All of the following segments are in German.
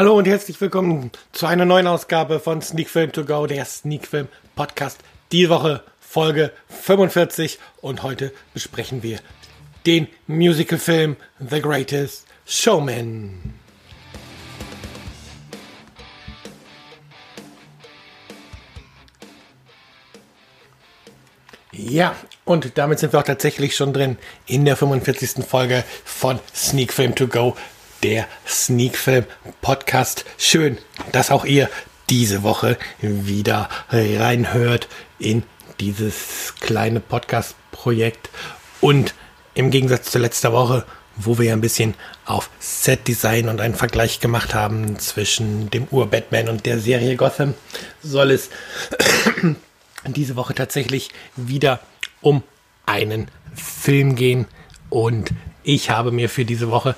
Hallo und herzlich willkommen zu einer neuen Ausgabe von Sneak Film To Go, der Sneak Film Podcast. Die Woche Folge 45 und heute besprechen wir den Musicalfilm The Greatest Showman. Ja, und damit sind wir auch tatsächlich schon drin in der 45. Folge von Sneak Film To Go, der Sneak Film Podcast. Schön, dass auch ihr diese Woche wieder reinhört in dieses kleine Podcast-Projekt. Und im Gegensatz zu letzter Woche, wo wir ja ein bisschen auf Set-Design und einen Vergleich gemacht haben zwischen dem Ur-Batman und der Serie Gotham, soll es diese Woche tatsächlich wieder um einen Film gehen. Und ich habe mir für diese Woche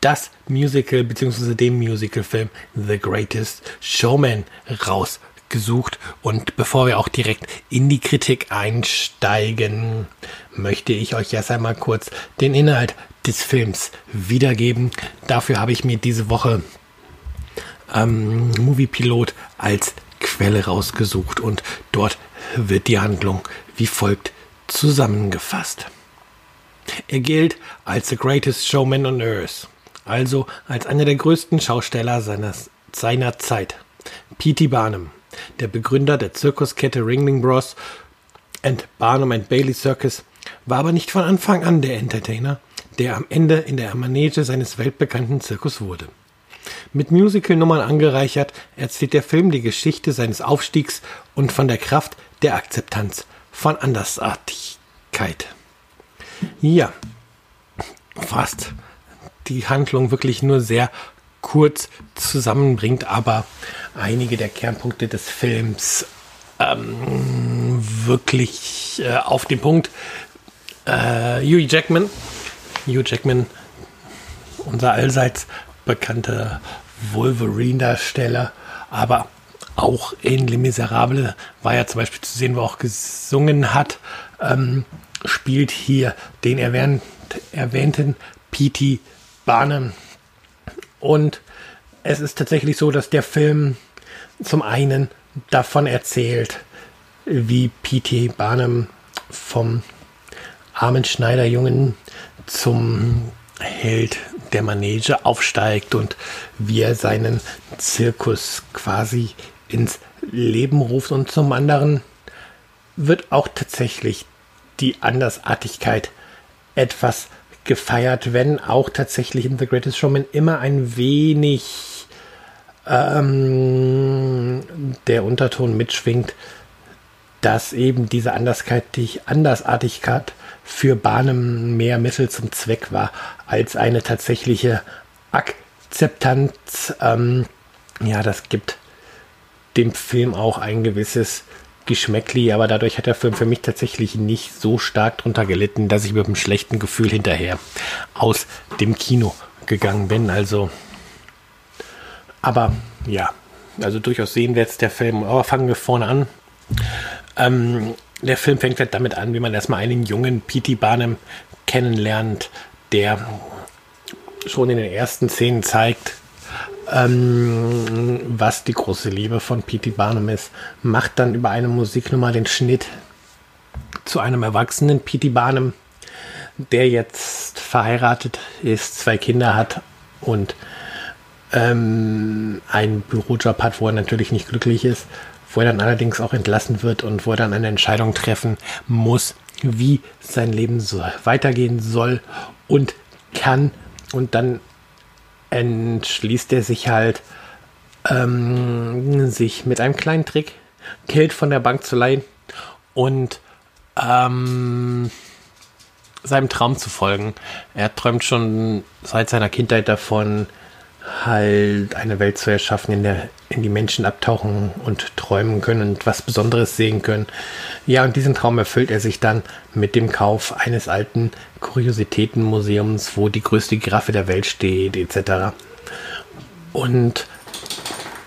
das Musical bzw. den Musicalfilm The Greatest Showman rausgesucht. Und bevor wir auch direkt in die Kritik einsteigen, möchte ich euch erst einmal kurz den Inhalt des Films wiedergeben. Dafür habe ich mir diese Woche ähm, Movie Pilot als Quelle rausgesucht und dort wird die Handlung wie folgt zusammengefasst. Er gilt als the greatest showman on earth, also als einer der größten Schausteller seiner, seiner Zeit. P.T. Barnum, der Begründer der Zirkuskette Ringling Bros. and Barnum and Bailey Circus, war aber nicht von Anfang an der Entertainer, der am Ende in der Manege seines weltbekannten Zirkus wurde. Mit Musical-Nummern angereichert erzählt der Film die Geschichte seines Aufstiegs und von der Kraft der Akzeptanz von Andersartigkeit. Ja, fast die Handlung wirklich nur sehr kurz zusammenbringt, aber einige der Kernpunkte des Films ähm, wirklich äh, auf den Punkt. Äh, Hugh Jackman, Hugh Jackman, unser allseits bekannter Wolverine-Darsteller, aber auch in Les Miserables war ja zum Beispiel zu sehen, wo auch gesungen hat, ähm, spielt hier den erwähnt, erwähnten P.T. Barnum. Und es ist tatsächlich so, dass der Film zum einen davon erzählt, wie P.T. Barnum vom armen Schneiderjungen zum Held der Manege aufsteigt und wie er seinen Zirkus quasi ins Leben ruft. Und zum anderen wird auch tatsächlich die Andersartigkeit etwas gefeiert, wenn auch tatsächlich in The Greatest Showman immer ein wenig ähm, der Unterton mitschwingt, dass eben diese Andersartigkeit für Bahnen mehr Mittel zum Zweck war als eine tatsächliche Akzeptanz. Ähm, ja, das gibt dem Film auch ein gewisses Geschmäckli, aber dadurch hat der Film für mich tatsächlich nicht so stark drunter gelitten, dass ich mit einem schlechten Gefühl hinterher aus dem Kino gegangen bin. Also, aber ja, also durchaus sehen wir jetzt der Film. Aber fangen wir vorne an. Ähm, der Film fängt halt damit an, wie man erstmal einen jungen P.T. Barnum kennenlernt, der schon in den ersten Szenen zeigt, ähm, was die große Liebe von P.T. Barnum ist. Macht dann über eine Musiknummer den Schnitt zu einem erwachsenen P.T. Barnum, der jetzt verheiratet ist, zwei Kinder hat und ähm, einen Bürojob hat, wo er natürlich nicht glücklich ist wo er dann allerdings auch entlassen wird und wo er dann eine Entscheidung treffen muss, wie sein Leben so weitergehen soll und kann. Und dann entschließt er sich halt, ähm, sich mit einem kleinen Trick Geld von der Bank zu leihen und ähm, seinem Traum zu folgen. Er träumt schon seit seiner Kindheit davon, halt eine Welt zu erschaffen, in der in die Menschen abtauchen und träumen können und was Besonderes sehen können. Ja, und diesen Traum erfüllt er sich dann mit dem Kauf eines alten Kuriositätenmuseums, wo die größte Giraffe der Welt steht, etc. Und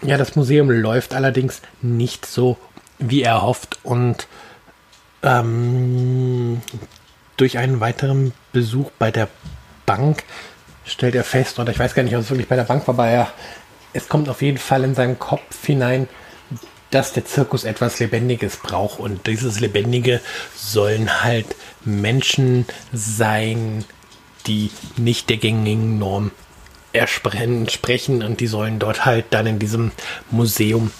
ja, das Museum läuft allerdings nicht so, wie er hofft und ähm, durch einen weiteren Besuch bei der Bank stellt er fest, oder ich weiß gar nicht, ob es wirklich bei der Bank war, aber er es kommt auf jeden Fall in seinen Kopf hinein, dass der Zirkus etwas Lebendiges braucht. Und dieses Lebendige sollen halt Menschen sein, die nicht der gängigen Norm entsprechen und die sollen dort halt dann in diesem Museum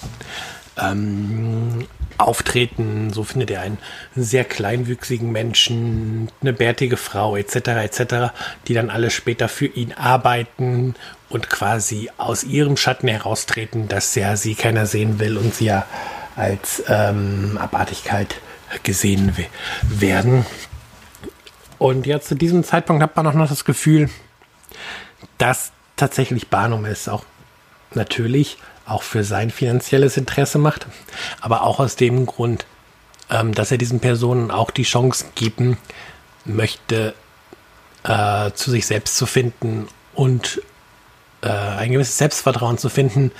ähm, auftreten. So findet er einen sehr kleinwüchsigen Menschen, eine bärtige Frau etc. etc., die dann alle später für ihn arbeiten und quasi aus ihrem Schatten heraustreten, dass ja sie keiner sehen will und sie ja als ähm, Abartigkeit gesehen werden. Und jetzt zu diesem Zeitpunkt hat man auch noch das Gefühl, dass tatsächlich Barnum es auch natürlich auch für sein finanzielles Interesse macht, aber auch aus dem Grund, ähm, dass er diesen Personen auch die Chance geben möchte, äh, zu sich selbst zu finden und äh, ein gewisses Selbstvertrauen zu finden,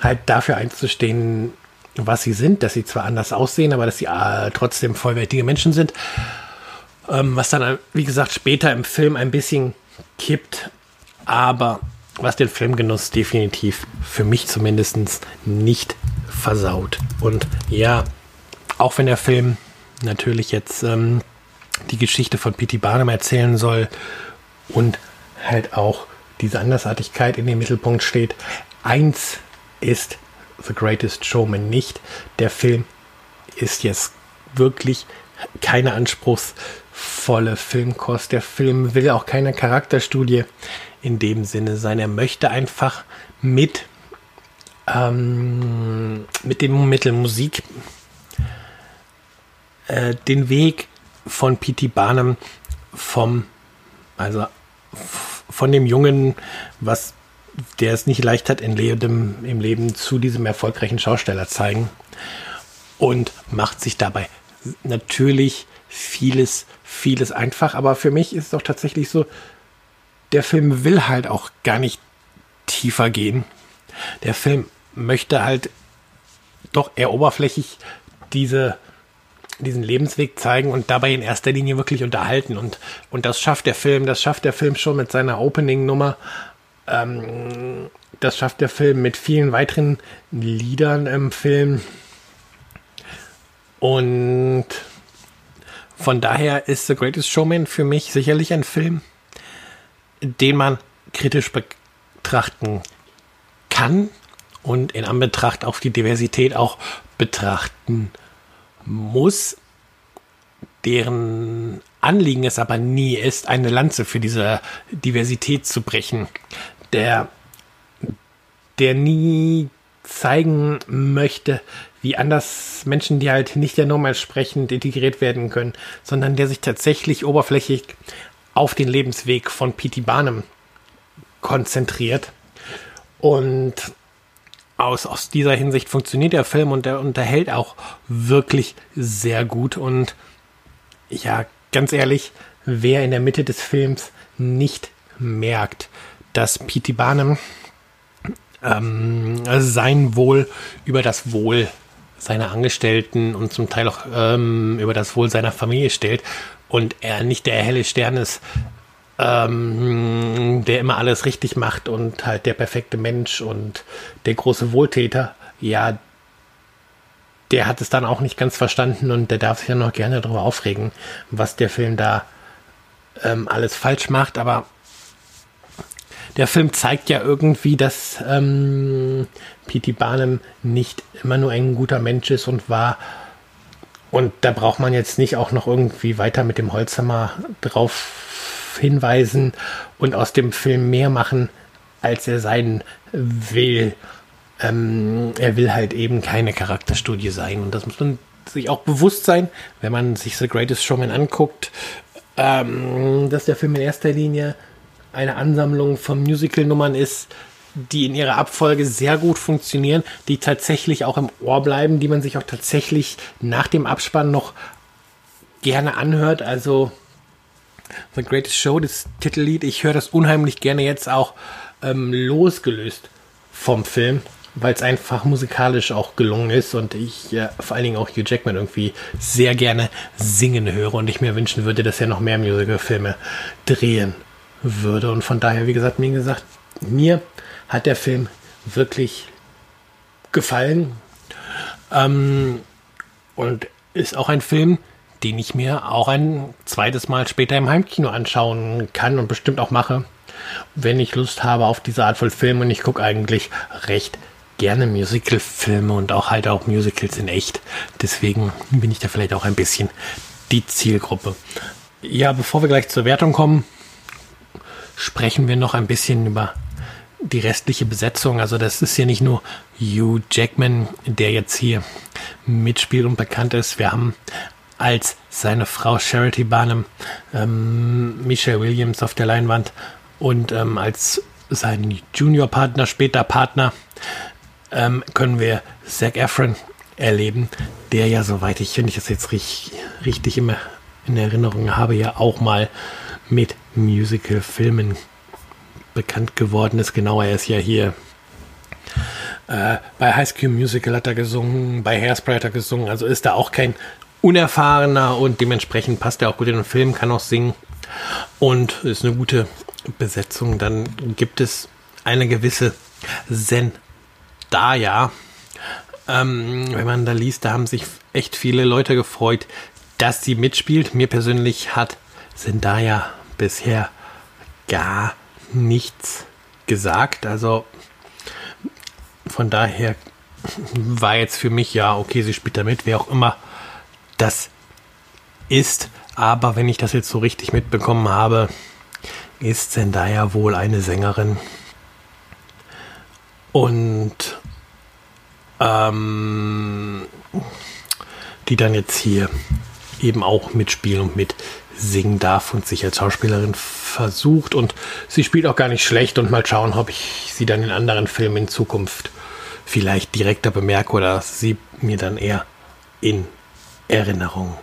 halt dafür einzustehen, was sie sind, dass sie zwar anders aussehen, aber dass sie äh, trotzdem vollwertige Menschen sind. Ähm, was dann, wie gesagt, später im Film ein bisschen kippt, aber was den Filmgenuss definitiv für mich zumindest nicht versaut. Und ja, auch wenn der Film natürlich jetzt ähm, die Geschichte von P.T. Barnum erzählen soll und halt auch diese Andersartigkeit in den Mittelpunkt steht, eins ist The Greatest Showman nicht. Der Film ist jetzt wirklich keine anspruchsvolle Filmkost. Der Film will auch keine Charakterstudie in dem Sinne sein. Er möchte einfach mit, ähm, mit dem Mittel Musik äh, den Weg von P.T. Barnum vom, also von dem Jungen, was der es nicht leicht hat im Leben, im Leben zu diesem erfolgreichen Schausteller zeigen und macht sich dabei natürlich vieles, vieles einfach. Aber für mich ist es auch tatsächlich so, der Film will halt auch gar nicht tiefer gehen. Der Film möchte halt doch eher oberflächlich diese, diesen Lebensweg zeigen und dabei in erster Linie wirklich unterhalten. Und, und das schafft der Film, das schafft der Film schon mit seiner Opening-Nummer. Ähm, das schafft der Film mit vielen weiteren Liedern im Film. Und von daher ist The Greatest Showman für mich sicherlich ein Film, den man kritisch betrachten kann und in Anbetracht auf die Diversität auch betrachten muss, deren Anliegen es aber nie ist, eine Lanze für diese Diversität zu brechen, der, der nie zeigen möchte, wie anders Menschen, die halt nicht der Norm entsprechend integriert werden können, sondern der sich tatsächlich oberflächlich auf den Lebensweg von P.T. Barnum konzentriert. Und aus, aus dieser Hinsicht funktioniert der Film und der unterhält auch wirklich sehr gut. Und ja, ganz ehrlich, wer in der Mitte des Films nicht merkt, dass P.T. Barnum ähm, sein Wohl über das Wohl seiner Angestellten und zum Teil auch ähm, über das Wohl seiner Familie stellt und er nicht der helle Stern ist, ähm, der immer alles richtig macht und halt der perfekte Mensch und der große Wohltäter, ja, der hat es dann auch nicht ganz verstanden und der darf sich ja noch gerne darüber aufregen, was der Film da ähm, alles falsch macht, aber der Film zeigt ja irgendwie, dass ähm, P.T. Barnum nicht immer nur ein guter Mensch ist und war und da braucht man jetzt nicht auch noch irgendwie weiter mit dem Holzhammer drauf hinweisen und aus dem Film mehr machen, als er sein will. Ähm, er will halt eben keine Charakterstudie sein. Und das muss man sich auch bewusst sein, wenn man sich The Greatest Showman anguckt, ähm, dass der Film in erster Linie eine Ansammlung von Musical-Nummern ist, die in ihrer Abfolge sehr gut funktionieren, die tatsächlich auch im Ohr bleiben, die man sich auch tatsächlich nach dem Abspann noch gerne anhört. Also The Greatest Show, das Titellied, ich höre das unheimlich gerne jetzt auch ähm, losgelöst vom Film, weil es einfach musikalisch auch gelungen ist und ich äh, vor allen Dingen auch Hugh Jackman irgendwie sehr gerne singen höre und ich mir wünschen würde, dass er noch mehr Musical-Filme drehen würde. Und von daher, wie gesagt, mir gesagt, mir hat der Film wirklich gefallen. Ähm, und ist auch ein Film, den ich mir auch ein zweites Mal später im Heimkino anschauen kann und bestimmt auch mache, wenn ich Lust habe auf diese Art von Film. Und ich gucke eigentlich recht gerne Musical-Filme und auch halt auch Musicals in echt. Deswegen bin ich da vielleicht auch ein bisschen die Zielgruppe. Ja, bevor wir gleich zur Wertung kommen, sprechen wir noch ein bisschen über die restliche Besetzung. Also das ist ja nicht nur Hugh Jackman, der jetzt hier mitspielt und bekannt ist. Wir haben als seine Frau Charity Barnum ähm, Michelle Williams auf der Leinwand und ähm, als sein Junior-Partner, später Partner, ähm, können wir Zac Efron erleben, der ja, soweit ich, wenn ich das jetzt richtig, richtig immer in Erinnerung habe, ja auch mal mit Musical-Filmen bekannt geworden ist. Genau, er ist ja hier äh, bei High School Musical hat er gesungen, bei Hairspray hat er gesungen, also ist da auch kein unerfahrener und dementsprechend passt er auch gut in den Film, kann auch singen und ist eine gute Besetzung. Dann gibt es eine gewisse Zendaya. Ähm, wenn man da liest, da haben sich echt viele Leute gefreut, dass sie mitspielt. Mir persönlich hat Zendaya bisher gar nichts gesagt. Also von daher war jetzt für mich ja, okay, sie spielt damit, wer auch immer das ist. Aber wenn ich das jetzt so richtig mitbekommen habe, ist Zendaya wohl eine Sängerin. Und ähm, die dann jetzt hier eben auch mitspielen und mit singen darf und sich als Schauspielerin versucht. Und sie spielt auch gar nicht schlecht und mal schauen, ob ich sie dann in anderen Filmen in Zukunft vielleicht direkter bemerke oder sie mir dann eher in Erinnerung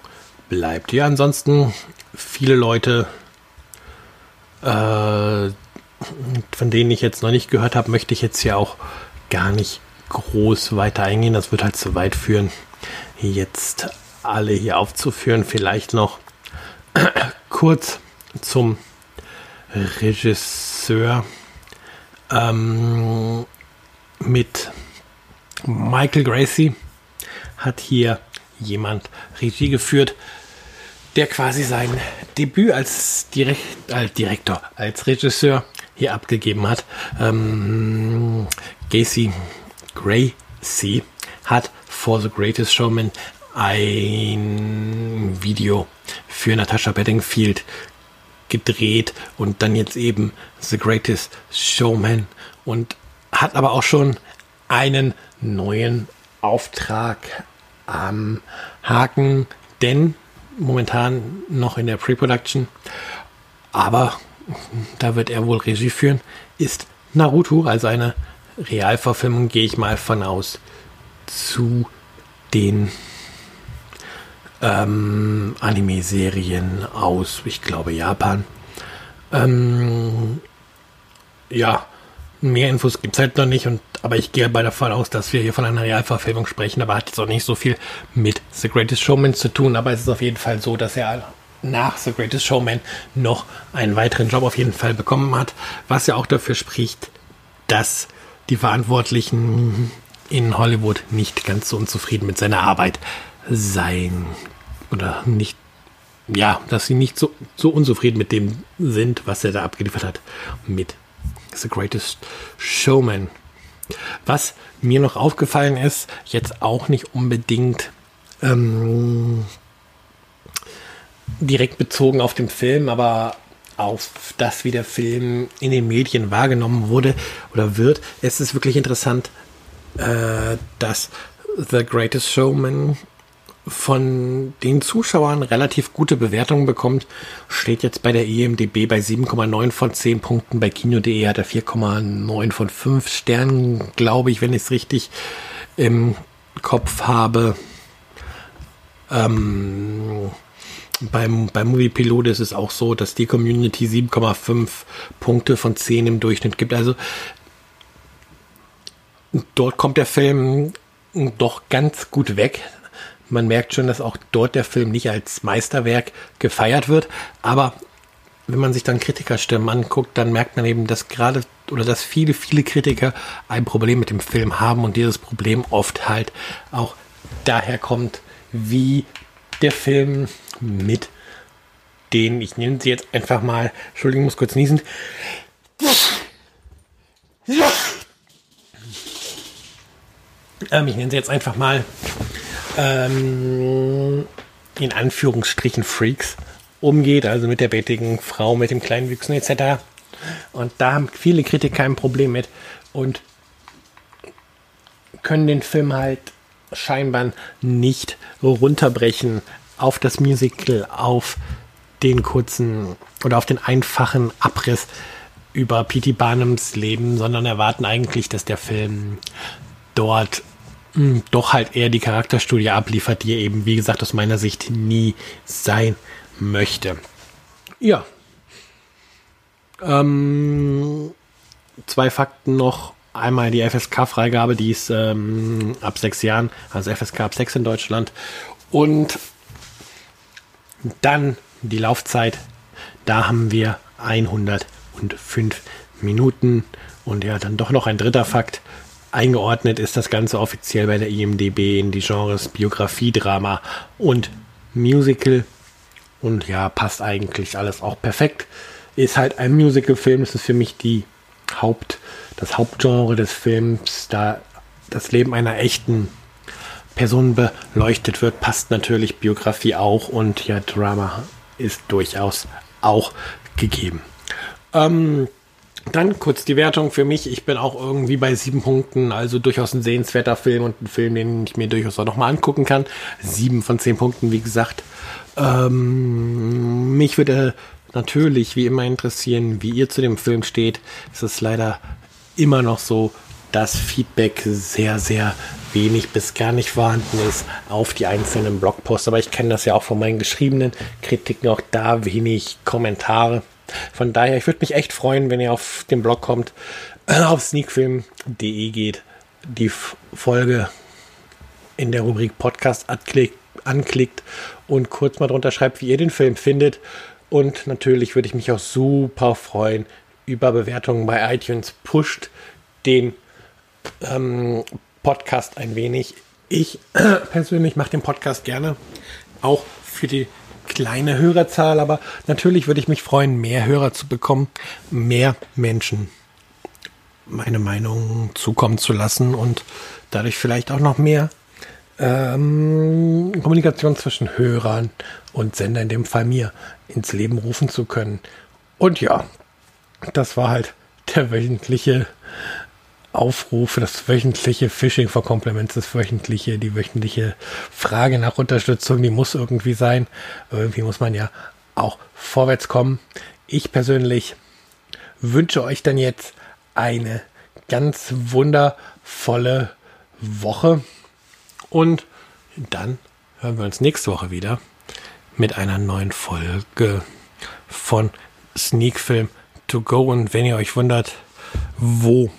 bleibt. Ja, ansonsten viele Leute, äh, von denen ich jetzt noch nicht gehört habe, möchte ich jetzt hier auch gar nicht groß weiter eingehen. Das wird halt zu weit führen, jetzt alle hier aufzuführen. Vielleicht noch kurz zum Regisseur ähm, mit Michael Gracie hat hier jemand Regie geführt, der quasi sein Debüt als Direkt, äh, Direktor, als Regisseur hier abgegeben hat. Ähm, Gacy Gracie hat For the Greatest Showman ein Video für Natasha Bedingfield gedreht und dann jetzt eben The Greatest Showman und hat aber auch schon einen neuen Auftrag am Haken, denn momentan noch in der Pre-Production, aber da wird er wohl Regie führen, ist Naruto, also eine Realverfilmung, gehe ich mal von aus, zu den ähm, Anime-Serien aus, ich glaube, Japan. Ähm, ja, mehr Infos gibt es halt noch nicht, und, aber ich gehe bei davon aus, dass wir hier von einer Realverfilmung sprechen, aber hat jetzt auch nicht so viel mit The Greatest Showman zu tun, aber es ist auf jeden Fall so, dass er nach The Greatest Showman noch einen weiteren Job auf jeden Fall bekommen hat, was ja auch dafür spricht, dass die Verantwortlichen in Hollywood nicht ganz so unzufrieden mit seiner Arbeit sein oder nicht, ja, dass sie nicht so, so unzufrieden mit dem sind, was er da abgeliefert hat mit The Greatest Showman. Was mir noch aufgefallen ist, jetzt auch nicht unbedingt ähm, direkt bezogen auf den Film, aber auf das, wie der Film in den Medien wahrgenommen wurde oder wird. Es ist wirklich interessant, äh, dass The Greatest Showman von den Zuschauern relativ gute Bewertungen bekommt. Steht jetzt bei der EMDB bei 7,9 von 10 Punkten. Bei Kino.de hat er 4,9 von 5 Sternen, glaube ich, wenn ich es richtig im Kopf habe. Ähm, beim, beim Movie Pilot ist es auch so, dass die Community 7,5 Punkte von 10 im Durchschnitt gibt. Also dort kommt der Film doch ganz gut weg. Man merkt schon, dass auch dort der Film nicht als Meisterwerk gefeiert wird, aber wenn man sich dann Kritikerstimmen anguckt, dann merkt man eben, dass gerade oder dass viele, viele Kritiker ein Problem mit dem Film haben und dieses Problem oft halt auch daher kommt, wie der Film mit den, ich nenne sie jetzt einfach mal, Entschuldigung, muss kurz niesen. Ähm, ich nenne sie jetzt einfach mal ähm, in Anführungsstrichen Freaks umgeht, also mit der bärtigen Frau, mit dem kleinen Wüchsen etc. Und da haben viele Kritiker ein Problem mit und können den Film halt scheinbar nicht runterbrechen auf das Musical, auf den kurzen oder auf den einfachen Abriss über P.T. Barnums Leben, sondern erwarten eigentlich, dass der Film dort doch halt eher die Charakterstudie abliefert, die er eben, wie gesagt, aus meiner Sicht nie sein möchte. Ja. Ähm, zwei Fakten noch. Einmal die FSK-Freigabe, die ist ähm, ab sechs Jahren, also FSK ab sechs in Deutschland. Und dann die Laufzeit. Da haben wir 105 Minuten. Und ja, dann doch noch ein dritter Fakt. Eingeordnet ist das Ganze offiziell bei der IMDB in die Genres Biografie, Drama und Musical. Und ja, passt eigentlich alles auch perfekt. Ist halt ein Musical-Film. Das ist für mich die Haupt, das Hauptgenre des Films. Da das Leben einer echten Person beleuchtet wird, passt natürlich Biografie auch. Und ja, Drama ist durchaus auch gegeben. Ähm, dann kurz die Wertung für mich. Ich bin auch irgendwie bei sieben Punkten, also durchaus ein sehenswerter Film und ein Film, den ich mir durchaus auch nochmal angucken kann. Sieben von zehn Punkten, wie gesagt. Ähm, mich würde natürlich wie immer interessieren, wie ihr zu dem Film steht. Es ist leider immer noch so, dass Feedback sehr, sehr wenig bis gar nicht vorhanden ist auf die einzelnen Blogposts. Aber ich kenne das ja auch von meinen geschriebenen Kritiken, auch da wenig Kommentare. Von daher, ich würde mich echt freuen, wenn ihr auf den Blog kommt, auf sneakfilm.de geht, die Folge in der Rubrik Podcast anklickt, anklickt und kurz mal drunter schreibt, wie ihr den Film findet. Und natürlich würde ich mich auch super freuen über Bewertungen bei iTunes. Pusht den ähm, Podcast ein wenig. Ich persönlich mache den Podcast gerne, auch für die kleine Hörerzahl, aber natürlich würde ich mich freuen, mehr Hörer zu bekommen, mehr Menschen meine Meinung zukommen zu lassen und dadurch vielleicht auch noch mehr ähm, Kommunikation zwischen Hörern und Sender, in dem Fall mir, ins Leben rufen zu können. Und ja, das war halt der wöchentliche Aufrufe, das wöchentliche Phishing for Compliments, das wöchentliche, die wöchentliche Frage nach Unterstützung, die muss irgendwie sein. Irgendwie muss man ja auch vorwärts kommen. Ich persönlich wünsche euch dann jetzt eine ganz wundervolle Woche und dann hören wir uns nächste Woche wieder mit einer neuen Folge von Sneak Film to go. Und wenn ihr euch wundert, wo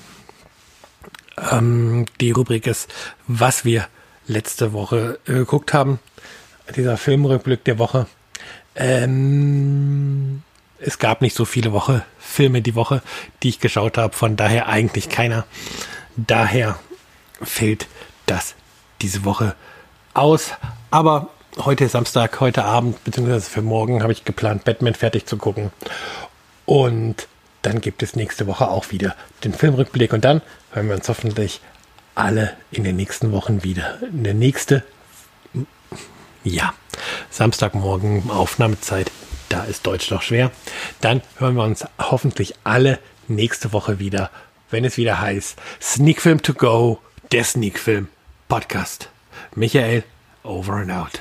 ähm, die Rubrik ist, was wir letzte Woche äh, geguckt haben. Dieser Filmrückblick der Woche. Ähm, es gab nicht so viele Woche Filme die Woche, die ich geschaut habe. Von daher eigentlich keiner. Daher fällt das diese Woche aus. Aber heute ist Samstag, heute Abend, beziehungsweise für morgen habe ich geplant, Batman fertig zu gucken. Und dann gibt es nächste Woche auch wieder den Filmrückblick und dann hören wir uns hoffentlich alle in den nächsten Wochen wieder. In der nächste, ja, Samstagmorgen Aufnahmezeit, da ist Deutsch noch schwer. Dann hören wir uns hoffentlich alle nächste Woche wieder, wenn es wieder heißt Sneak Film to go, der Sneak Film Podcast. Michael, over and out.